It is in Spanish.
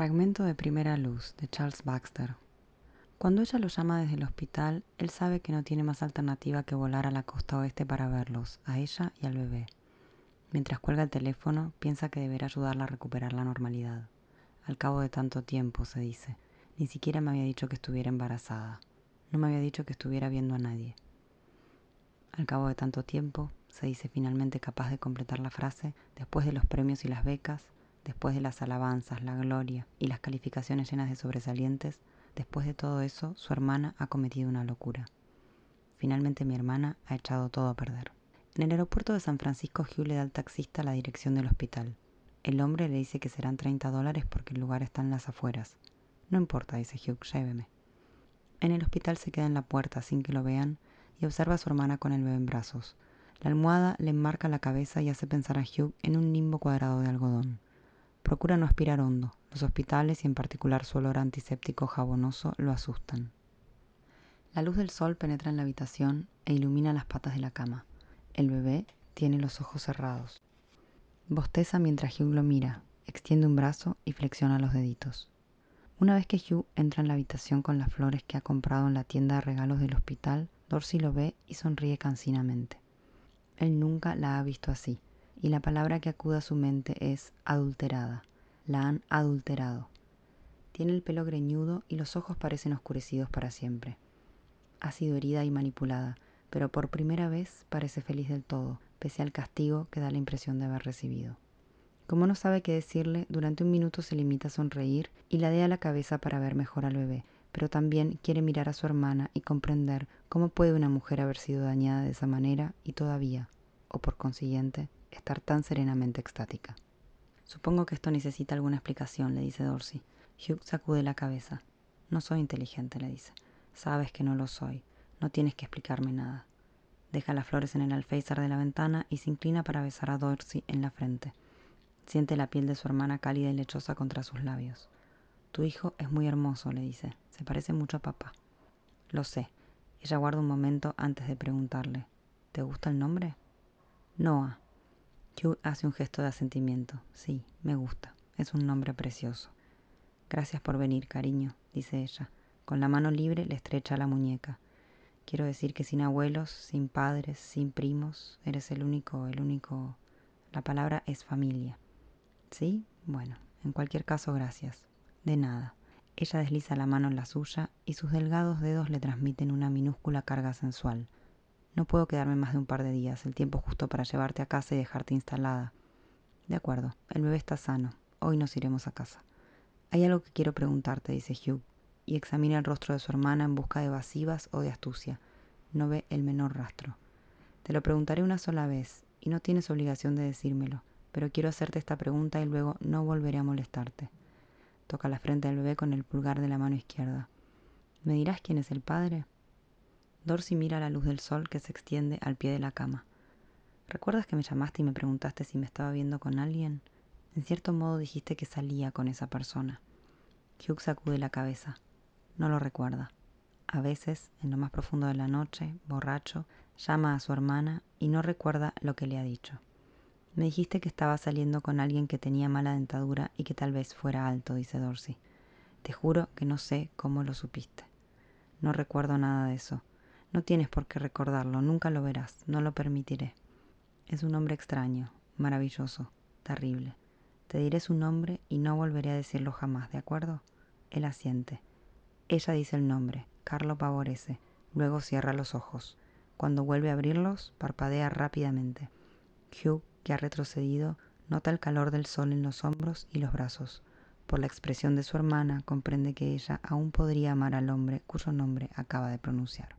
Fragmento de Primera Luz de Charles Baxter. Cuando ella lo llama desde el hospital, él sabe que no tiene más alternativa que volar a la costa oeste para verlos, a ella y al bebé. Mientras cuelga el teléfono, piensa que deberá ayudarla a recuperar la normalidad. Al cabo de tanto tiempo, se dice, ni siquiera me había dicho que estuviera embarazada. No me había dicho que estuviera viendo a nadie. Al cabo de tanto tiempo, se dice finalmente capaz de completar la frase, después de los premios y las becas, Después de las alabanzas, la gloria y las calificaciones llenas de sobresalientes, después de todo eso, su hermana ha cometido una locura. Finalmente mi hermana ha echado todo a perder. En el aeropuerto de San Francisco, Hugh le da al taxista la dirección del hospital. El hombre le dice que serán 30 dólares porque el lugar está en las afueras. No importa, dice Hugh, lléveme. En el hospital se queda en la puerta sin que lo vean y observa a su hermana con el bebé en brazos. La almohada le enmarca la cabeza y hace pensar a Hugh en un limbo cuadrado de algodón. Procura no aspirar hondo. Los hospitales y en particular su olor antiséptico jabonoso lo asustan. La luz del sol penetra en la habitación e ilumina las patas de la cama. El bebé tiene los ojos cerrados. Bosteza mientras Hugh lo mira, extiende un brazo y flexiona los deditos. Una vez que Hugh entra en la habitación con las flores que ha comprado en la tienda de regalos del hospital, Dorsey lo ve y sonríe cansinamente. Él nunca la ha visto así y la palabra que acude a su mente es adulterada. La han adulterado. Tiene el pelo greñudo y los ojos parecen oscurecidos para siempre. Ha sido herida y manipulada, pero por primera vez parece feliz del todo, pese al castigo que da la impresión de haber recibido. Como no sabe qué decirle, durante un minuto se limita a sonreír y ladea la cabeza para ver mejor al bebé, pero también quiere mirar a su hermana y comprender cómo puede una mujer haber sido dañada de esa manera y todavía, o por consiguiente, estar tan serenamente extática. Supongo que esto necesita alguna explicación, le dice Dorsey. Hugh sacude la cabeza. No soy inteligente, le dice. Sabes que no lo soy. No tienes que explicarme nada. Deja las flores en el alféizar de la ventana y se inclina para besar a Dorsey en la frente. Siente la piel de su hermana cálida y lechosa contra sus labios. Tu hijo es muy hermoso, le dice. Se parece mucho a papá. Lo sé. Ella guarda un momento antes de preguntarle. ¿Te gusta el nombre? Noah. Hugh hace un gesto de asentimiento. Sí, me gusta. Es un nombre precioso. Gracias por venir, cariño, dice ella. Con la mano libre le estrecha la muñeca. Quiero decir que sin abuelos, sin padres, sin primos, eres el único, el único... La palabra es familia. ¿Sí? Bueno, en cualquier caso, gracias. De nada. Ella desliza la mano en la suya y sus delgados dedos le transmiten una minúscula carga sensual. No puedo quedarme más de un par de días, el tiempo justo para llevarte a casa y dejarte instalada. De acuerdo, el bebé está sano. Hoy nos iremos a casa. Hay algo que quiero preguntarte, dice Hugh, y examina el rostro de su hermana en busca de evasivas o de astucia. No ve el menor rastro. Te lo preguntaré una sola vez, y no tienes obligación de decírmelo, pero quiero hacerte esta pregunta y luego no volveré a molestarte. Toca la frente del bebé con el pulgar de la mano izquierda. ¿Me dirás quién es el padre? Dorsey mira la luz del sol que se extiende al pie de la cama. ¿Recuerdas que me llamaste y me preguntaste si me estaba viendo con alguien? En cierto modo dijiste que salía con esa persona. Hugh sacude la cabeza. No lo recuerda. A veces, en lo más profundo de la noche, borracho, llama a su hermana y no recuerda lo que le ha dicho. Me dijiste que estaba saliendo con alguien que tenía mala dentadura y que tal vez fuera alto, dice Dorsey. Te juro que no sé cómo lo supiste. No recuerdo nada de eso. No tienes por qué recordarlo, nunca lo verás, no lo permitiré. Es un hombre extraño, maravilloso, terrible. Te diré su nombre y no volveré a decirlo jamás, ¿de acuerdo? Él asiente. Ella dice el nombre, Carlo Pavorese. Luego cierra los ojos. Cuando vuelve a abrirlos, parpadea rápidamente. Hugh, que ha retrocedido, nota el calor del sol en los hombros y los brazos. Por la expresión de su hermana, comprende que ella aún podría amar al hombre cuyo nombre acaba de pronunciar.